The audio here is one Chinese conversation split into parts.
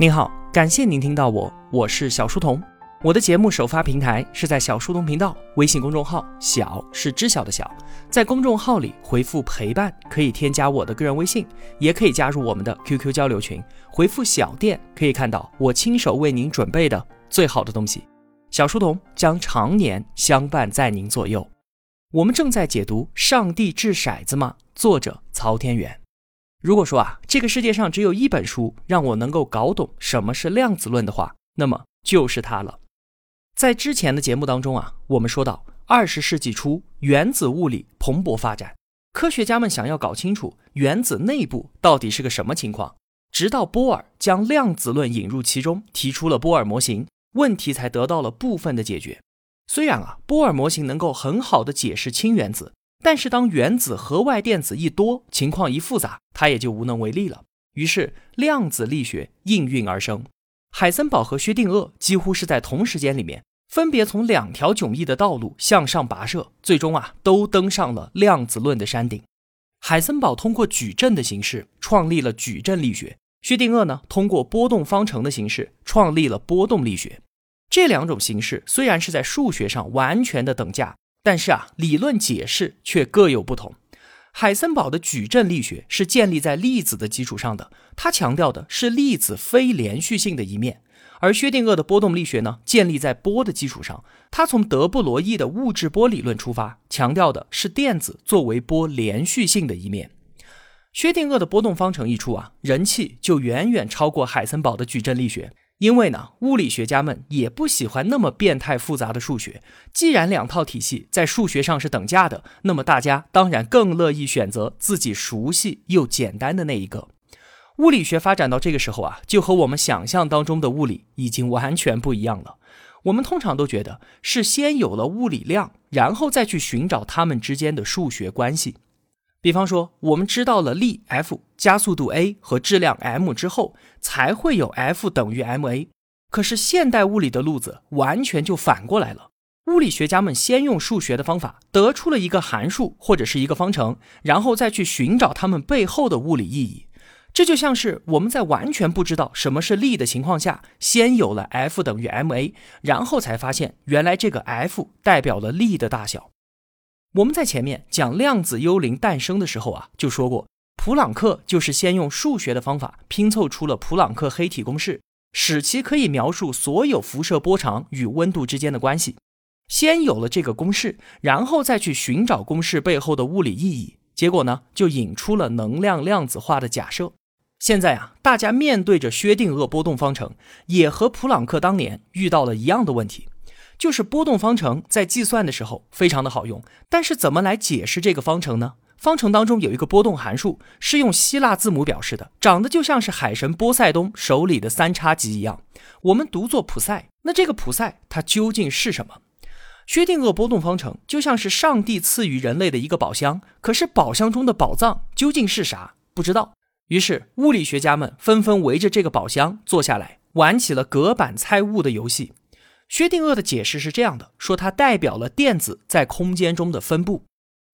您好，感谢您听到我，我是小书童。我的节目首发平台是在小书童频道微信公众号，小是知晓的小，在公众号里回复陪伴可以添加我的个人微信，也可以加入我们的 QQ 交流群，回复小店可以看到我亲手为您准备的最好的东西。小书童将常年相伴在您左右。我们正在解读《上帝掷骰子吗》，作者曹天元。如果说啊，这个世界上只有一本书让我能够搞懂什么是量子论的话，那么就是它了。在之前的节目当中啊，我们说到二十世纪初原子物理蓬勃发展，科学家们想要搞清楚原子内部到底是个什么情况，直到波尔将量子论引入其中，提出了波尔模型，问题才得到了部分的解决。虽然啊，波尔模型能够很好的解释氢原子。但是，当原子核外电子一多，情况一复杂，它也就无能为力了。于是，量子力学应运而生。海森堡和薛定谔几乎是在同时间里面，分别从两条迥异的道路向上跋涉，最终啊，都登上了量子论的山顶。海森堡通过矩阵的形式创立了矩阵力学，薛定谔呢，通过波动方程的形式创立了波动力学。这两种形式虽然是在数学上完全的等价。但是啊，理论解释却各有不同。海森堡的矩阵力学是建立在粒子的基础上的，他强调的是粒子非连续性的一面；而薛定谔的波动力学呢，建立在波的基础上，他从德布罗意的物质波理论出发，强调的是电子作为波连续性的一面。薛定谔的波动方程一出啊，人气就远远超过海森堡的矩阵力学。因为呢，物理学家们也不喜欢那么变态复杂的数学。既然两套体系在数学上是等价的，那么大家当然更乐意选择自己熟悉又简单的那一个。物理学发展到这个时候啊，就和我们想象当中的物理已经完全不一样了。我们通常都觉得是先有了物理量，然后再去寻找它们之间的数学关系。比方说，我们知道了力 F、加速度 a 和质量 m 之后，才会有 F 等于 ma。可是现代物理的路子完全就反过来了。物理学家们先用数学的方法得出了一个函数或者是一个方程，然后再去寻找它们背后的物理意义。这就像是我们在完全不知道什么是力的情况下，先有了 F 等于 ma，然后才发现原来这个 F 代表了力的大小。我们在前面讲量子幽灵诞生的时候啊，就说过，普朗克就是先用数学的方法拼凑出了普朗克黑体公式，使其可以描述所有辐射波长与温度之间的关系。先有了这个公式，然后再去寻找公式背后的物理意义，结果呢，就引出了能量量子化的假设。现在啊，大家面对着薛定谔波动方程，也和普朗克当年遇到了一样的问题。就是波动方程在计算的时候非常的好用，但是怎么来解释这个方程呢？方程当中有一个波动函数是用希腊字母表示的，长得就像是海神波塞冬手里的三叉戟一样，我们读作普赛。那这个普赛它究竟是什么？薛定谔波动方程就像是上帝赐予人类的一个宝箱，可是宝箱中的宝藏究竟是啥？不知道。于是物理学家们纷纷围着这个宝箱坐下来，玩起了隔板猜物的游戏。薛定谔的解释是这样的：说它代表了电子在空间中的分布。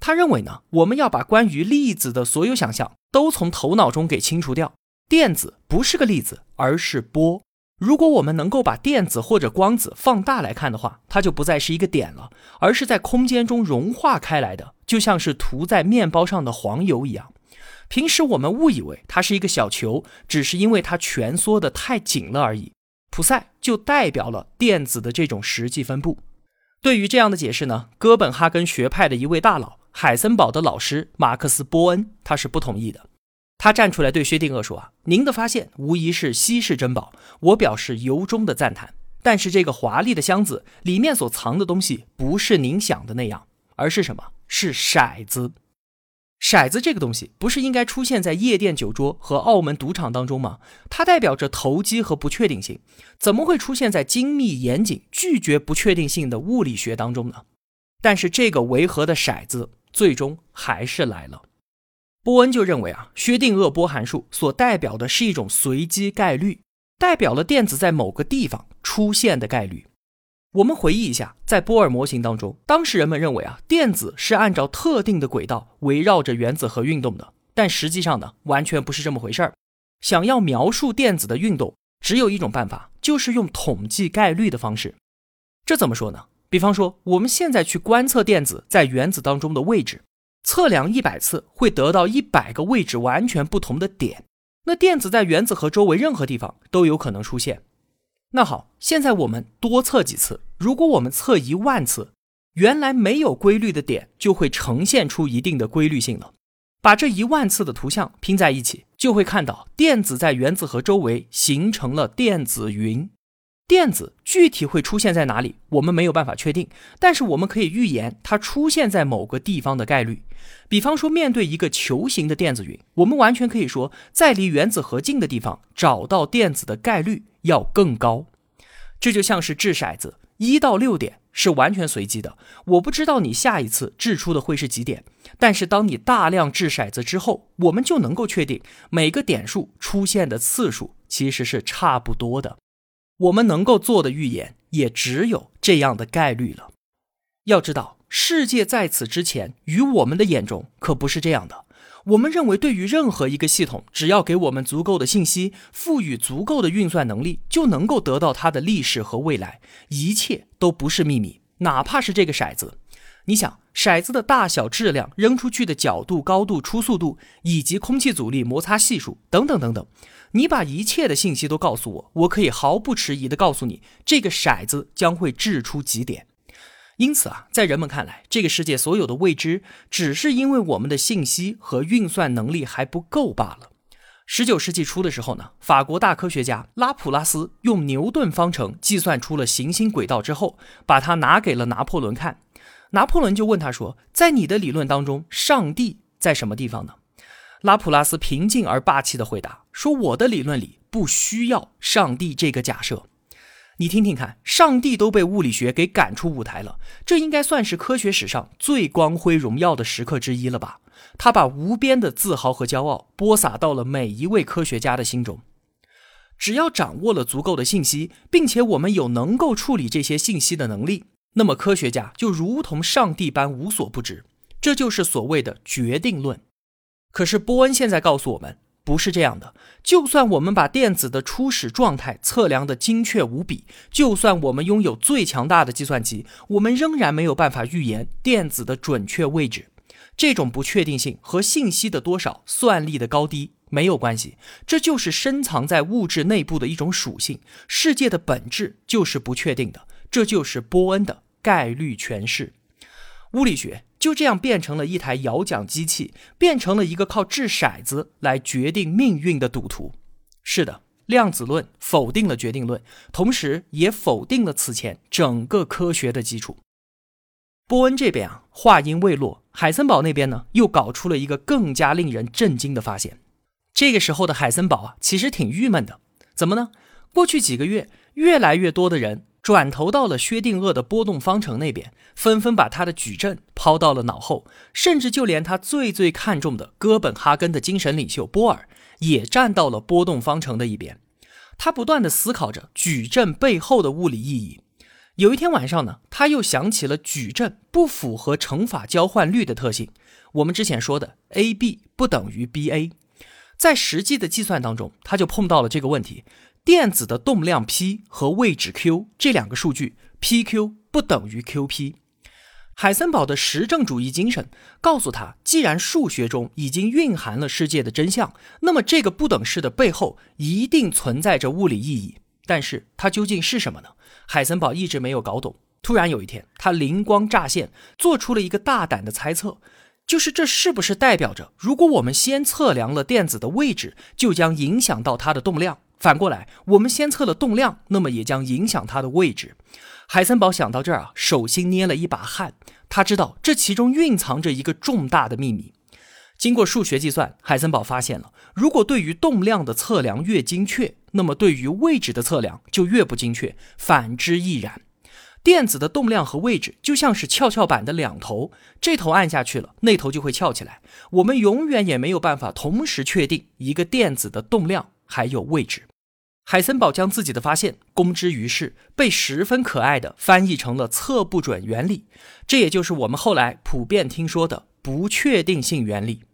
他认为呢，我们要把关于粒子的所有想象都从头脑中给清除掉。电子不是个粒子，而是波。如果我们能够把电子或者光子放大来看的话，它就不再是一个点了，而是在空间中融化开来的，就像是涂在面包上的黄油一样。平时我们误以为它是一个小球，只是因为它蜷缩的太紧了而已。普赛就代表了电子的这种实际分布。对于这样的解释呢，哥本哈根学派的一位大佬海森堡的老师马克思波恩他是不同意的。他站出来对薛定谔说：“啊，您的发现无疑是稀世珍宝，我表示由衷的赞叹。但是这个华丽的箱子里面所藏的东西不是您想的那样，而是什么？是骰子。”骰子这个东西不是应该出现在夜店酒桌和澳门赌场当中吗？它代表着投机和不确定性，怎么会出现在精密严谨、拒绝不确定性的物理学当中呢？但是这个违和的骰子最终还是来了。波恩就认为啊，薛定谔波函数所代表的是一种随机概率，代表了电子在某个地方出现的概率。我们回忆一下，在波尔模型当中，当时人们认为啊，电子是按照特定的轨道围绕着原子核运动的，但实际上呢，完全不是这么回事儿。想要描述电子的运动，只有一种办法，就是用统计概率的方式。这怎么说呢？比方说，我们现在去观测电子在原子当中的位置，测量一百次会得到一百个位置完全不同的点。那电子在原子核周围任何地方都有可能出现。那好，现在我们多测几次。如果我们测一万次，原来没有规律的点就会呈现出一定的规律性了。把这一万次的图像拼在一起，就会看到电子在原子核周围形成了电子云。电子具体会出现在哪里，我们没有办法确定，但是我们可以预言它出现在某个地方的概率。比方说，面对一个球形的电子云，我们完全可以说，在离原子核近的地方找到电子的概率要更高。这就像是掷骰子，一到六点是完全随机的，我不知道你下一次掷出的会是几点，但是当你大量掷骰子之后，我们就能够确定每个点数出现的次数其实是差不多的。我们能够做的预言也只有这样的概率了。要知道，世界在此之前与我们的眼中可不是这样的。我们认为，对于任何一个系统，只要给我们足够的信息，赋予足够的运算能力，就能够得到它的历史和未来。一切都不是秘密，哪怕是这个骰子。你想，骰子的大小、质量、扔出去的角度、高度、初速度，以及空气阻力、摩擦系数等等等等。你把一切的信息都告诉我，我可以毫不迟疑地告诉你，这个骰子将会掷出几点。因此啊，在人们看来，这个世界所有的未知，只是因为我们的信息和运算能力还不够罢了。十九世纪初的时候呢，法国大科学家拉普拉斯用牛顿方程计算出了行星轨道之后，把它拿给了拿破仑看。拿破仑就问他说：“在你的理论当中，上帝在什么地方呢？”拉普拉斯平静而霸气的回答说：“我的理论里不需要上帝这个假设。你听听看，上帝都被物理学给赶出舞台了，这应该算是科学史上最光辉荣耀的时刻之一了吧？他把无边的自豪和骄傲播撒到了每一位科学家的心中。只要掌握了足够的信息，并且我们有能够处理这些信息的能力，那么科学家就如同上帝般无所不知。这就是所谓的决定论。”可是波恩现在告诉我们，不是这样的。就算我们把电子的初始状态测量的精确无比，就算我们拥有最强大的计算机，我们仍然没有办法预言电子的准确位置。这种不确定性和信息的多少、算力的高低没有关系，这就是深藏在物质内部的一种属性。世界的本质就是不确定的，这就是波恩的概率诠释。物理学。就这样变成了一台摇奖机器，变成了一个靠掷骰子来决定命运的赌徒。是的，量子论否定了决定论，同时也否定了此前整个科学的基础。波恩这边啊，话音未落，海森堡那边呢，又搞出了一个更加令人震惊的发现。这个时候的海森堡啊，其实挺郁闷的。怎么呢？过去几个月，越来越多的人。转投到了薛定谔的波动方程那边，纷纷把他的矩阵抛到了脑后，甚至就连他最最看重的哥本哈根的精神领袖波尔也站到了波动方程的一边。他不断的思考着矩阵背后的物理意义。有一天晚上呢，他又想起了矩阵不符合乘法交换律的特性。我们之前说的 a b 不等于 b a，在实际的计算当中，他就碰到了这个问题。电子的动量 p 和位置 q 这两个数据，pq 不等于 qp。海森堡的实证主义精神告诉他，既然数学中已经蕴含了世界的真相，那么这个不等式的背后一定存在着物理意义。但是它究竟是什么呢？海森堡一直没有搞懂。突然有一天，他灵光乍现，做出了一个大胆的猜测，就是这是不是代表着，如果我们先测量了电子的位置，就将影响到它的动量？反过来，我们先测了动量，那么也将影响它的位置。海森堡想到这儿啊，手心捏了一把汗。他知道这其中蕴藏着一个重大的秘密。经过数学计算，海森堡发现了，如果对于动量的测量越精确，那么对于位置的测量就越不精确，反之亦然。电子的动量和位置就像是跷跷板的两头，这头按下去了，那头就会翘起来。我们永远也没有办法同时确定一个电子的动量还有位置。海森堡将自己的发现公之于世，被十分可爱的翻译成了测不准原理，这也就是我们后来普遍听说的不确定性原理。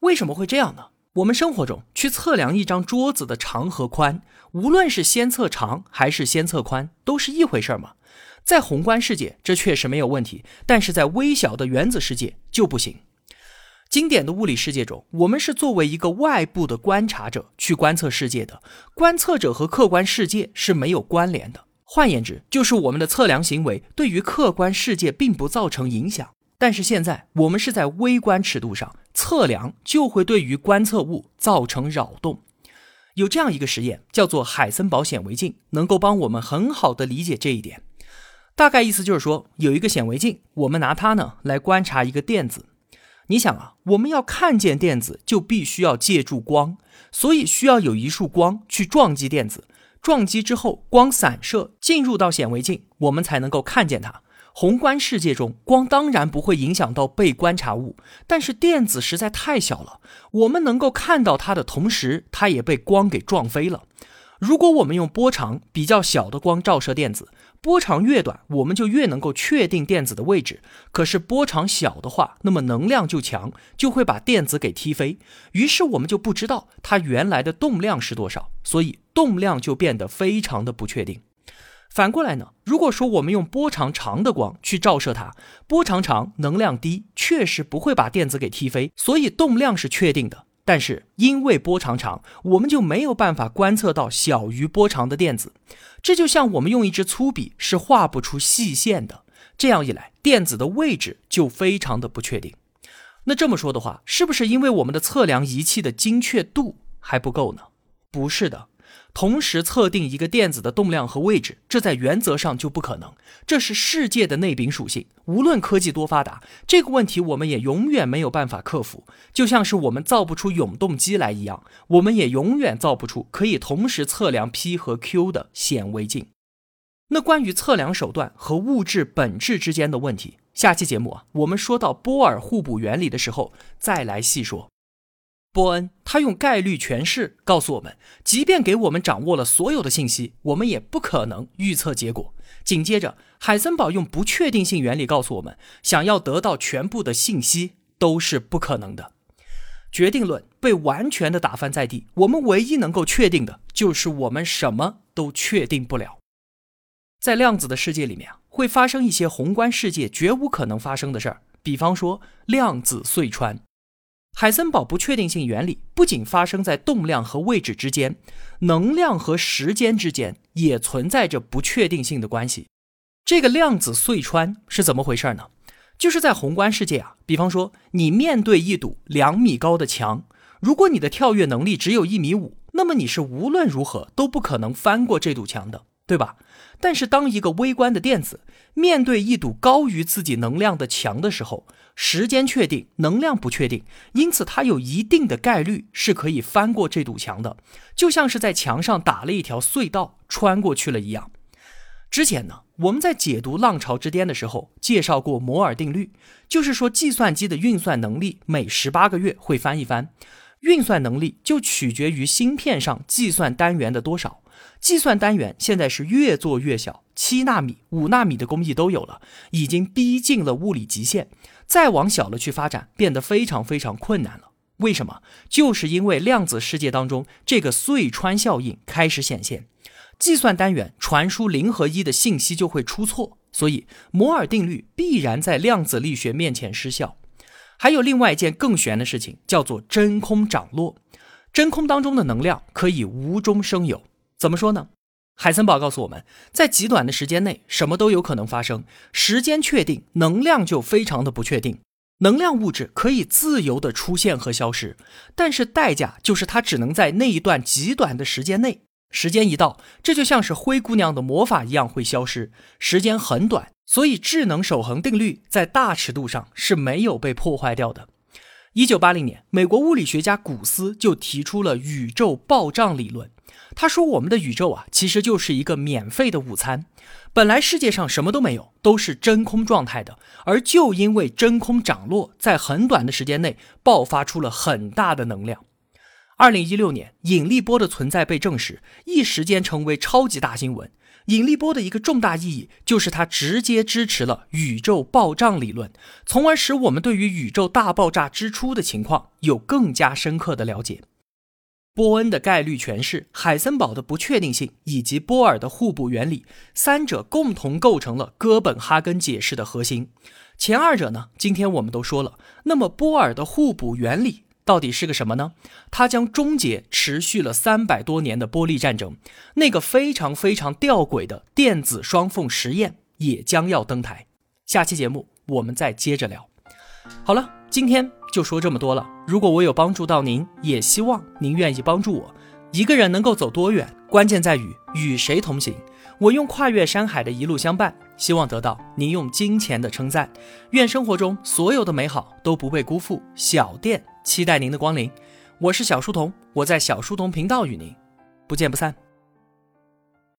为什么会这样呢？我们生活中去测量一张桌子的长和宽，无论是先测长还是先测宽，都是一回事吗？在宏观世界，这确实没有问题，但是在微小的原子世界就不行。经典的物理世界中，我们是作为一个外部的观察者去观测世界的，观测者和客观世界是没有关联的。换言之，就是我们的测量行为对于客观世界并不造成影响。但是现在我们是在微观尺度上测量，就会对于观测物造成扰动。有这样一个实验，叫做海森堡显微镜，能够帮我们很好的理解这一点。大概意思就是说，有一个显微镜，我们拿它呢来观察一个电子。你想啊，我们要看见电子，就必须要借助光，所以需要有一束光去撞击电子，撞击之后光散射进入到显微镜，我们才能够看见它。宏观世界中，光当然不会影响到被观察物，但是电子实在太小了，我们能够看到它的同时，它也被光给撞飞了。如果我们用波长比较小的光照射电子，波长越短，我们就越能够确定电子的位置。可是波长小的话，那么能量就强，就会把电子给踢飞，于是我们就不知道它原来的动量是多少，所以动量就变得非常的不确定。反过来呢？如果说我们用波长长的光去照射它，波长长，能量低，确实不会把电子给踢飞，所以动量是确定的。但是因为波长长，我们就没有办法观测到小于波长的电子。这就像我们用一支粗笔是画不出细线的。这样一来，电子的位置就非常的不确定。那这么说的话，是不是因为我们的测量仪器的精确度还不够呢？不是的。同时测定一个电子的动量和位置，这在原则上就不可能。这是世界的内禀属性。无论科技多发达，这个问题我们也永远没有办法克服。就像是我们造不出永动机来一样，我们也永远造不出可以同时测量 P 和 Q 的显微镜。那关于测量手段和物质本质之间的问题，下期节目啊，我们说到波尔互补原理的时候再来细说。波恩他用概率诠释告诉我们，即便给我们掌握了所有的信息，我们也不可能预测结果。紧接着，海森堡用不确定性原理告诉我们，想要得到全部的信息都是不可能的。决定论被完全的打翻在地，我们唯一能够确定的就是我们什么都确定不了。在量子的世界里面，会发生一些宏观世界绝无可能发生的事儿，比方说量子隧穿。海森堡不确定性原理不仅发生在动量和位置之间，能量和时间之间也存在着不确定性的关系。这个量子隧穿是怎么回事呢？就是在宏观世界啊，比方说你面对一堵两米高的墙，如果你的跳跃能力只有一米五，那么你是无论如何都不可能翻过这堵墙的，对吧？但是当一个微观的电子面对一堵高于自己能量的墙的时候，时间确定，能量不确定，因此它有一定的概率是可以翻过这堵墙的，就像是在墙上打了一条隧道穿过去了一样。之前呢，我们在解读《浪潮之巅》的时候介绍过摩尔定律，就是说计算机的运算能力每十八个月会翻一番，运算能力就取决于芯片上计算单元的多少。计算单元现在是越做越小，七纳米、五纳米的工艺都有了，已经逼近了物理极限。再往小了去发展，变得非常非常困难了。为什么？就是因为量子世界当中这个隧穿效应开始显现，计算单元传输零和一的信息就会出错，所以摩尔定律必然在量子力学面前失效。还有另外一件更玄的事情，叫做真空涨落。真空当中的能量可以无中生有，怎么说呢？海森堡告诉我们，在极短的时间内，什么都有可能发生。时间确定，能量就非常的不确定。能量物质可以自由的出现和消失，但是代价就是它只能在那一段极短的时间内。时间一到，这就像是灰姑娘的魔法一样会消失。时间很短，所以智能守恒定律在大尺度上是没有被破坏掉的。一九八零年，美国物理学家古斯就提出了宇宙暴胀理论。他说：“我们的宇宙啊，其实就是一个免费的午餐。本来世界上什么都没有，都是真空状态的。而就因为真空涨落，在很短的时间内爆发出了很大的能量。二零一六年，引力波的存在被证实，一时间成为超级大新闻。引力波的一个重大意义就是它直接支持了宇宙暴胀理论，从而使我们对于宇宙大爆炸之初的情况有更加深刻的了解。波恩的概率诠释、海森堡的不确定性以及波尔的互补原理，三者共同构成了哥本哈根解释的核心。前二者呢，今天我们都说了。那么波尔的互补原理？到底是个什么呢？它将终结持续了三百多年的玻璃战争，那个非常非常吊诡的电子双缝实验也将要登台。下期节目我们再接着聊。好了，今天就说这么多了。如果我有帮助到您，也希望您愿意帮助我。一个人能够走多远，关键在于与谁同行。我用跨越山海的一路相伴，希望得到您用金钱的称赞。愿生活中所有的美好都不被辜负。小店期待您的光临，我是小书童，我在小书童频道与您不见不散。